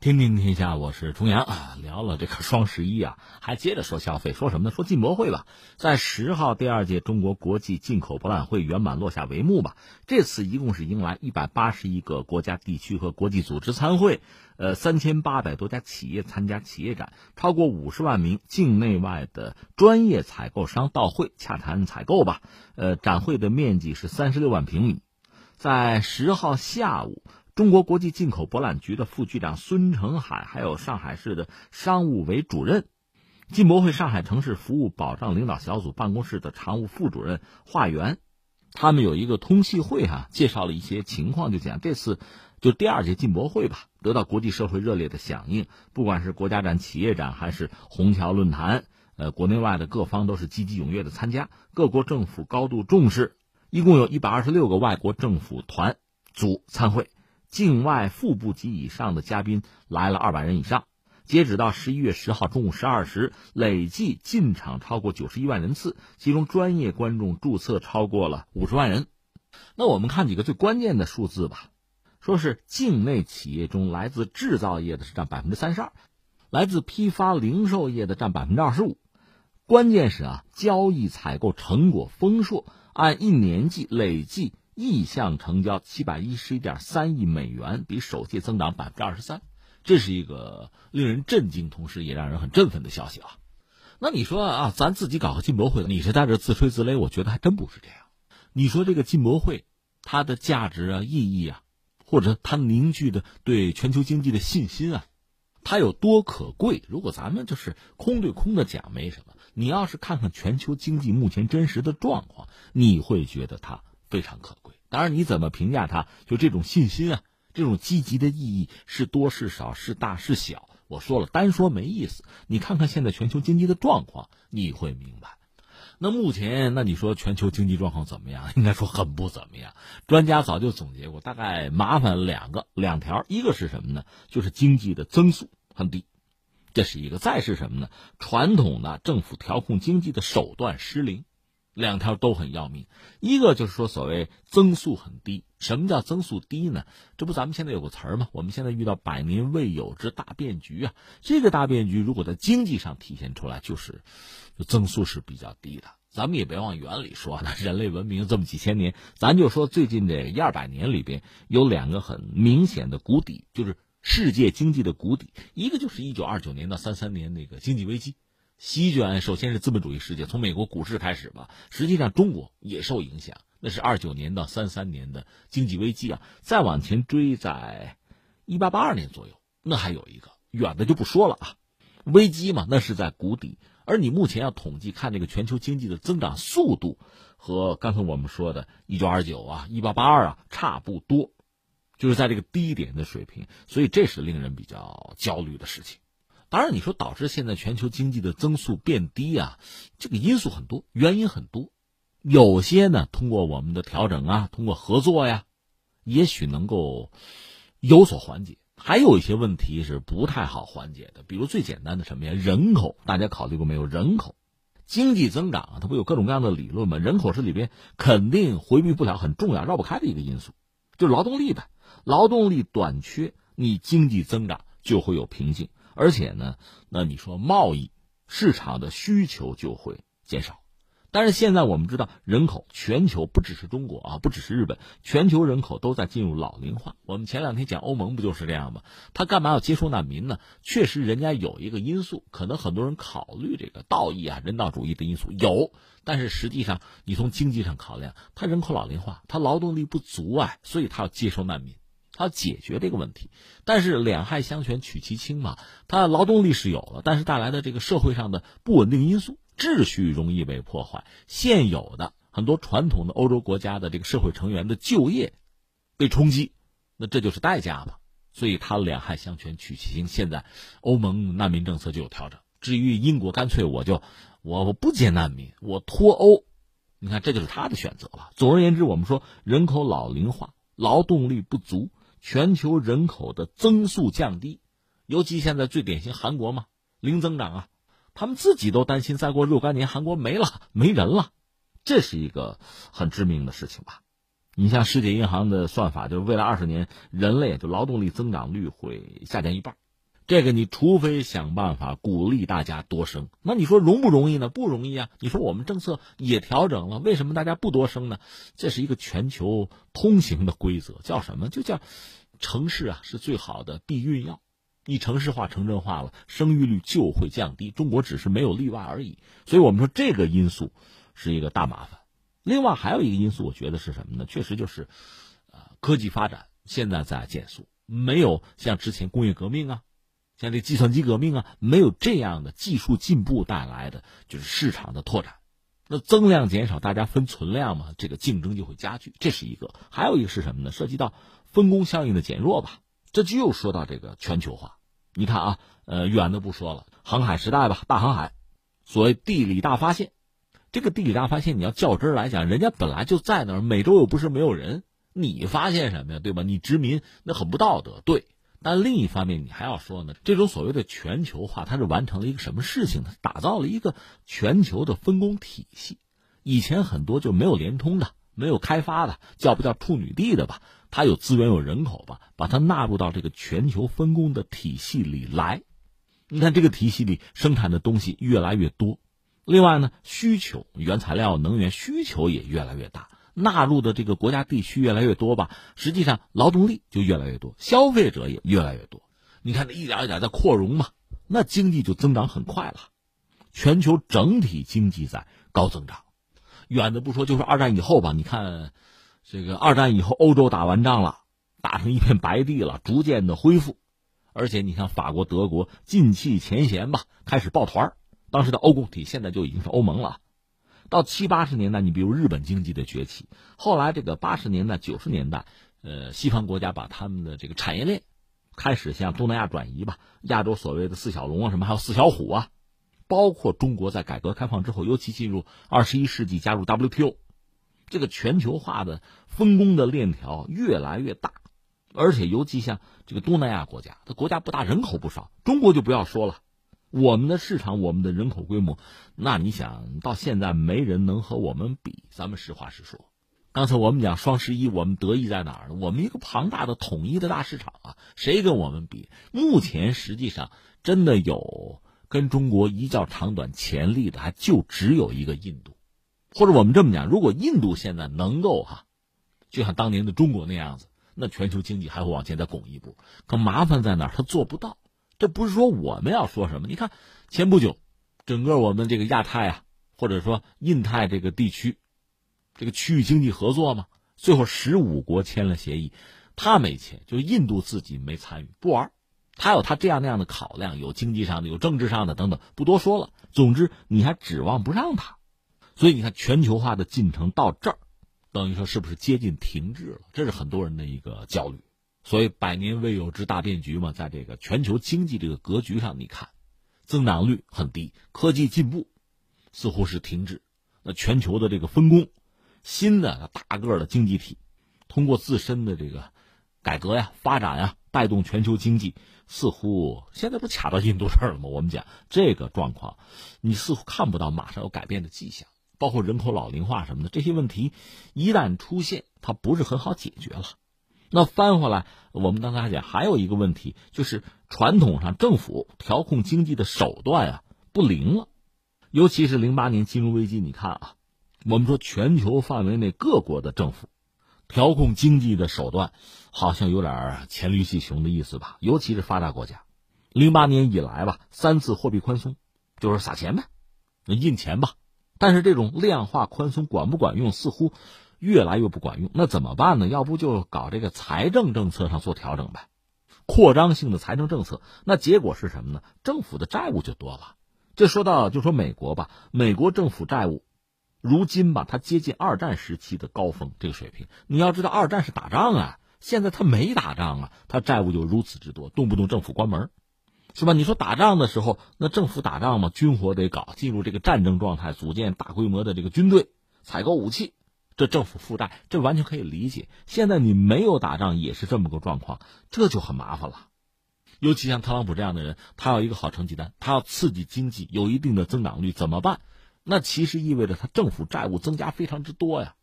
天天天下，我是重阳啊。聊了这个双十一啊，还接着说消费，说什么呢？说进博会吧。在十号，第二届中国国际进口博览会圆满落下帷幕吧。这次一共是迎来一百八十一个国家、地区和国际组织参会，呃，三千八百多家企业参加企业展，超过五十万名境内外的专业采购商到会洽谈采购吧。呃，展会的面积是三十六万平米。在十号下午。中国国际进口博览局的副局长孙成海，还有上海市的商务委主任、进博会上海城市服务保障领导小组办公室的常务副主任华源，他们有一个通气会哈，介绍了一些情况，就讲这次就第二届进博会吧，得到国际社会热烈的响应，不管是国家展、企业展，还是虹桥论坛，呃，国内外的各方都是积极踊跃的参加，各国政府高度重视，一共有一百二十六个外国政府团组参会。境外副部级以上的嘉宾来了二百人以上，截止到十一月十号中午十二时，累计进场超过九十一万人次，其中专业观众注册超过了五十万人。那我们看几个最关键的数字吧，说是境内企业中来自制造业的是占百分之三十二，来自批发零售业的占百分之二十五。关键是啊，交易采购成果丰硕，按一年计累计。意向成交七百一十一点三亿美元，比首届增长百分之二十三，这是一个令人震惊，同时也让人很振奋的消息啊！那你说啊，咱自己搞个进博会，你是在这自吹自擂？我觉得还真不是这样。你说这个进博会，它的价值啊、意义啊，或者它凝聚的对全球经济的信心啊，它有多可贵？如果咱们就是空对空的讲，没什么。你要是看看全球经济目前真实的状况，你会觉得它非常可。当然，你怎么评价它？就这种信心啊，这种积极的意义是多是少，是大是小？我说了，单说没意思。你看看现在全球经济的状况，你会明白。那目前，那你说全球经济状况怎么样？应该说很不怎么样。专家早就总结过，大概麻烦两个两条，一个是什么呢？就是经济的增速很低，这是一个；再是什么呢？传统的政府调控经济的手段失灵。两条都很要命，一个就是说所谓增速很低。什么叫增速低呢？这不咱们现在有个词儿吗？我们现在遇到百年未有之大变局啊！这个大变局如果在经济上体现出来，就是增速是比较低的。咱们也别往远里说，那人类文明这么几千年，咱就说最近这一二百年里边有两个很明显的谷底，就是世界经济的谷底。一个就是一九二九年到三三年那个经济危机。席卷首先是资本主义世界，从美国股市开始吧。实际上中国也受影响，那是二九年到三三年的经济危机啊。再往前追，在一八八二年左右，那还有一个远的就不说了啊。危机嘛，那是在谷底。而你目前要统计看这个全球经济的增长速度，和刚才我们说的一九二九啊、一八八二啊差不多，就是在这个低点的水平，所以这是令人比较焦虑的事情。当然，你说导致现在全球经济的增速变低啊，这个因素很多，原因很多。有些呢，通过我们的调整啊，通过合作呀，也许能够有所缓解。还有一些问题是不太好缓解的，比如最简单的什么呀？人口，大家考虑过没有？人口经济增长啊，它不有各种各样的理论吗？人口是里边肯定回避不了、很重要、绕不开的一个因素，就是劳动力呗。劳动力短缺，你经济增长就会有瓶颈。而且呢，那你说贸易市场的需求就会减少，但是现在我们知道，人口全球不只是中国啊，不只是日本，全球人口都在进入老龄化。我们前两天讲欧盟不就是这样吗？他干嘛要接收难民呢？确实，人家有一个因素，可能很多人考虑这个道义啊、人道主义的因素有，但是实际上你从经济上考量，他人口老龄化，他劳动力不足啊，所以他要接收难民。他解决这个问题，但是两害相权取其轻嘛。他劳动力是有了，但是带来的这个社会上的不稳定因素，秩序容易被破坏。现有的很多传统的欧洲国家的这个社会成员的就业被冲击，那这就是代价嘛。所以他两害相权取其轻。现在欧盟难民政策就有调整。至于英国，干脆我就我我不接难民，我脱欧。你看，这就是他的选择了。总而言之，我们说人口老龄化，劳动力不足。全球人口的增速降低，尤其现在最典型韩国嘛，零增长啊，他们自己都担心再过若干年韩国没了没人了，这是一个很致命的事情吧？你像世界银行的算法，就是未来二十年人类就劳动力增长率会下降一半，这个你除非想办法鼓励大家多生，那你说容不容易呢？不容易啊！你说我们政策也调整了，为什么大家不多生呢？这是一个全球通行的规则，叫什么？就叫城市啊是最好的避孕药。你城市化、城镇化了，生育率就会降低。中国只是没有例外而已。所以我们说这个因素是一个大麻烦。另外还有一个因素，我觉得是什么呢？确实就是，呃，科技发展现在在减速，没有像之前工业革命啊。像这计算机革命啊，没有这样的技术进步带来的就是市场的拓展，那增量减少，大家分存量嘛，这个竞争就会加剧，这是一个。还有一个是什么呢？涉及到分工效应的减弱吧，这就又说到这个全球化。你看啊，呃，远的不说了，航海时代吧，大航海，所谓地理大发现，这个地理大发现你要较真来讲，人家本来就在那儿，美洲又不是没有人，你发现什么呀？对吧？你殖民那很不道德，对。但另一方面，你还要说呢，这种所谓的全球化，它是完成了一个什么事情呢？打造了一个全球的分工体系。以前很多就没有联通的、没有开发的，叫不叫处女地的吧？它有资源、有人口吧，把它纳入到这个全球分工的体系里来。你看这个体系里生产的东西越来越多，另外呢，需求原材料、能源需求也越来越大。纳入的这个国家地区越来越多吧，实际上劳动力就越来越多，消费者也越来越多。你看，这一点一点在扩容嘛，那经济就增长很快了。全球整体经济在高增长，远的不说，就是二战以后吧。你看，这个二战以后，欧洲打完仗了，打成一片白地了，逐渐的恢复。而且你像法国、德国进气前嫌吧，开始抱团当时的欧共体现在就已经是欧盟了。到七八十年代，你比如日本经济的崛起，后来这个八十年代、九十年代，呃，西方国家把他们的这个产业链开始向东南亚转移吧，亚洲所谓的四小龙啊，什么还有四小虎啊，包括中国在改革开放之后，尤其进入二十一世纪加入 WTO，这个全球化的分工的链条越来越大，而且尤其像这个东南亚国家，它国家不大，人口不少，中国就不要说了。我们的市场，我们的人口规模，那你想到现在没人能和我们比。咱们实话实说，刚才我们讲双十一，我们得意在哪儿呢？我们一个庞大的统一的大市场啊，谁跟我们比？目前实际上真的有跟中国一较长短潜力的，还就只有一个印度。或者我们这么讲，如果印度现在能够哈，就像当年的中国那样子，那全球经济还会往前再拱一步。可麻烦在哪儿？他做不到。这不是说我们要说什么？你看，前不久，整个我们这个亚太啊，或者说印太这个地区，这个区域经济合作嘛，最后十五国签了协议，他没签，就印度自己没参与，不玩。他有他这样那样的考量，有经济上的，有政治上的等等，不多说了。总之，你还指望不上他，所以你看，全球化的进程到这儿，等于说是不是接近停滞了？这是很多人的一个焦虑。所以百年未有之大变局嘛，在这个全球经济这个格局上，你看，增长率很低，科技进步似乎是停滞。那全球的这个分工，新的大个的经济体，通过自身的这个改革呀、发展呀，带动全球经济，似乎现在不卡到印度这儿了吗？我们讲这个状况，你似乎看不到马上有改变的迹象。包括人口老龄化什么的这些问题，一旦出现，它不是很好解决了。那翻回来，我们刚才讲还有一个问题，就是传统上政府调控经济的手段啊不灵了，尤其是零八年金融危机，你看啊，我们说全球范围内各国的政府调控经济的手段好像有点黔驴技穷的意思吧，尤其是发达国家，零八年以来吧，三次货币宽松就是撒钱呗，印钱吧，但是这种量化宽松管不管用，似乎。越来越不管用，那怎么办呢？要不就搞这个财政政策上做调整呗，扩张性的财政政策。那结果是什么呢？政府的债务就多了。这说到就说美国吧，美国政府债务，如今吧，它接近二战时期的高峰这个水平。你要知道，二战是打仗啊，现在他没打仗啊，他债务就如此之多，动不动政府关门，是吧？你说打仗的时候，那政府打仗嘛，军火得搞，进入这个战争状态，组建大规模的这个军队，采购武器。这政府负债，这完全可以理解。现在你没有打仗，也是这么个状况，这就很麻烦了。尤其像特朗普这样的人，他要一个好成绩单，他要刺激经济，有一定的增长率，怎么办？那其实意味着他政府债务增加非常之多呀。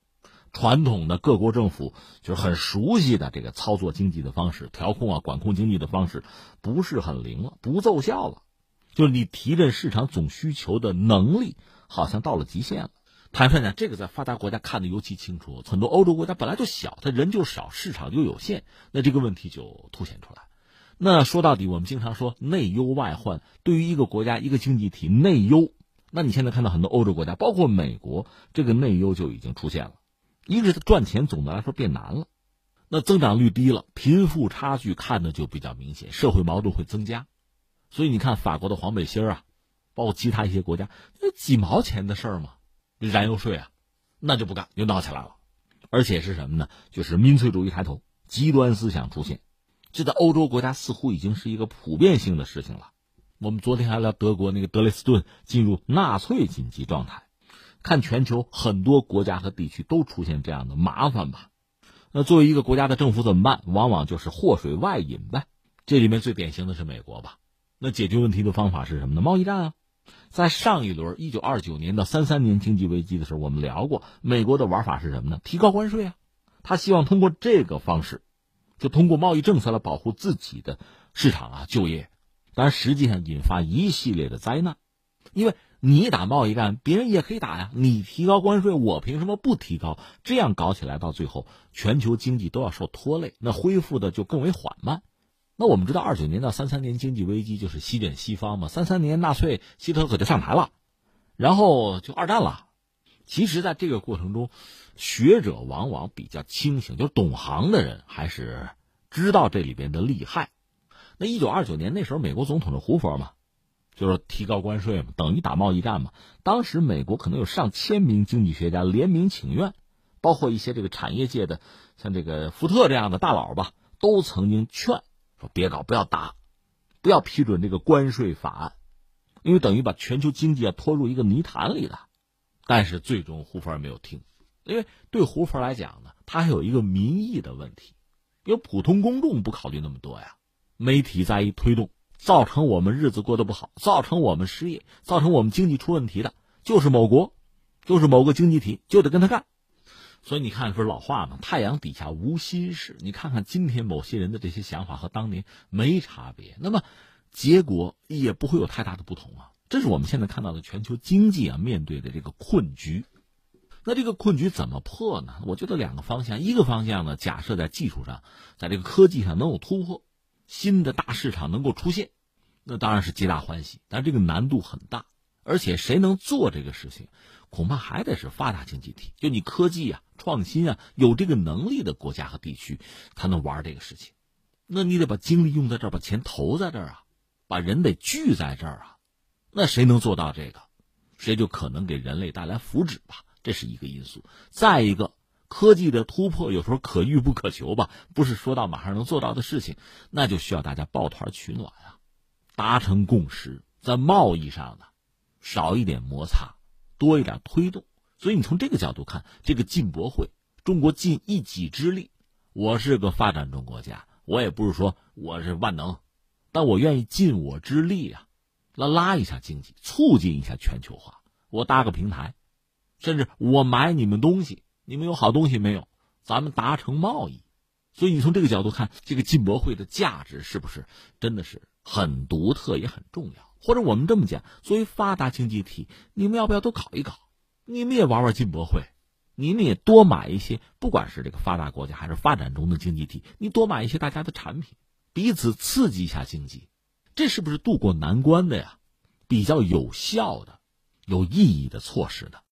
传统的各国政府就是很熟悉的这个操作经济的方式、调控啊、管控经济的方式，不是很灵了，不奏效了。就是你提振市场总需求的能力，好像到了极限了。坦率讲，这个在发达国家看得尤其清楚。很多欧洲国家本来就小，它人就少，市场就有限，那这个问题就凸显出来。那说到底，我们经常说内忧外患。对于一个国家、一个经济体内忧，那你现在看到很多欧洲国家，包括美国，这个内忧就已经出现了。一个是赚钱总的来说变难了，那增长率低了，贫富差距看的就比较明显，社会矛盾会增加。所以你看法国的黄背心啊，包括其他一些国家，那几毛钱的事儿嘛。燃油税啊，那就不干，又闹起来了，而且是什么呢？就是民粹主义抬头，极端思想出现，这在欧洲国家似乎已经是一个普遍性的事情了。我们昨天还聊德国那个德累斯顿进入纳粹紧急状态，看全球很多国家和地区都出现这样的麻烦吧。那作为一个国家的政府怎么办？往往就是祸水外引呗。这里面最典型的是美国吧？那解决问题的方法是什么呢？贸易战啊。在上一轮一九二九年到三三年经济危机的时候，我们聊过美国的玩法是什么呢？提高关税啊，他希望通过这个方式，就通过贸易政策来保护自己的市场啊、就业，但实际上引发一系列的灾难，因为你打贸易战，别人也可以打呀，你提高关税，我凭什么不提高？这样搞起来，到最后全球经济都要受拖累，那恢复的就更为缓慢。那我们知道，二九年到三三年经济危机就是席卷西方嘛。三三年纳粹希特可就上台了，然后就二战了。其实，在这个过程中，学者往往比较清醒，就懂行的人还是知道这里边的利害。那一九二九年那时候，美国总统是胡佛嘛，就是提高关税嘛，等于打贸易战嘛。当时美国可能有上千名经济学家联名请愿，包括一些这个产业界的，像这个福特这样的大佬吧，都曾经劝。说别搞，不要打，不要批准这个关税法案，因为等于把全球经济啊拖入一个泥潭里了。但是最终胡佛没有听，因为对胡佛来讲呢，他还有一个民意的问题，因为普通公众不考虑那么多呀。媒体在一推动，造成我们日子过得不好，造成我们失业，造成我们经济出问题的，就是某国，就是某个经济体，就得跟他干。所以你看，不是老话吗？太阳底下无新事。你看看今天某些人的这些想法和当年没差别，那么结果也不会有太大的不同啊。这是我们现在看到的全球经济啊面对的这个困局。那这个困局怎么破呢？我觉得两个方向，一个方向呢，假设在技术上，在这个科技上能有突破，新的大市场能够出现，那当然是皆大欢喜。但这个难度很大，而且谁能做这个事情？恐怕还得是发达经济体，就你科技啊、创新啊，有这个能力的国家和地区才能玩这个事情。那你得把精力用在这儿，把钱投在这儿啊，把人得聚在这儿啊。那谁能做到这个，谁就可能给人类带来福祉吧。这是一个因素。再一个，科技的突破有时候可遇不可求吧，不是说到马上能做到的事情，那就需要大家抱团取暖啊，达成共识，在贸易上呢少一点摩擦。多一点推动，所以你从这个角度看，这个进博会，中国尽一己之力。我是个发展中国家，我也不是说我是万能，但我愿意尽我之力啊，来拉一下经济，促进一下全球化。我搭个平台，甚至我买你们东西，你们有好东西没有？咱们达成贸易。所以你从这个角度看，这个进博会的价值是不是真的是很独特，也很重要？或者我们这么讲，作为发达经济体，你们要不要都搞一搞？你们也玩玩进博会，你们也多买一些，不管是这个发达国家还是发展中的经济体，你多买一些大家的产品，彼此刺激一下经济，这是不是渡过难关的呀？比较有效的、有意义的措施的？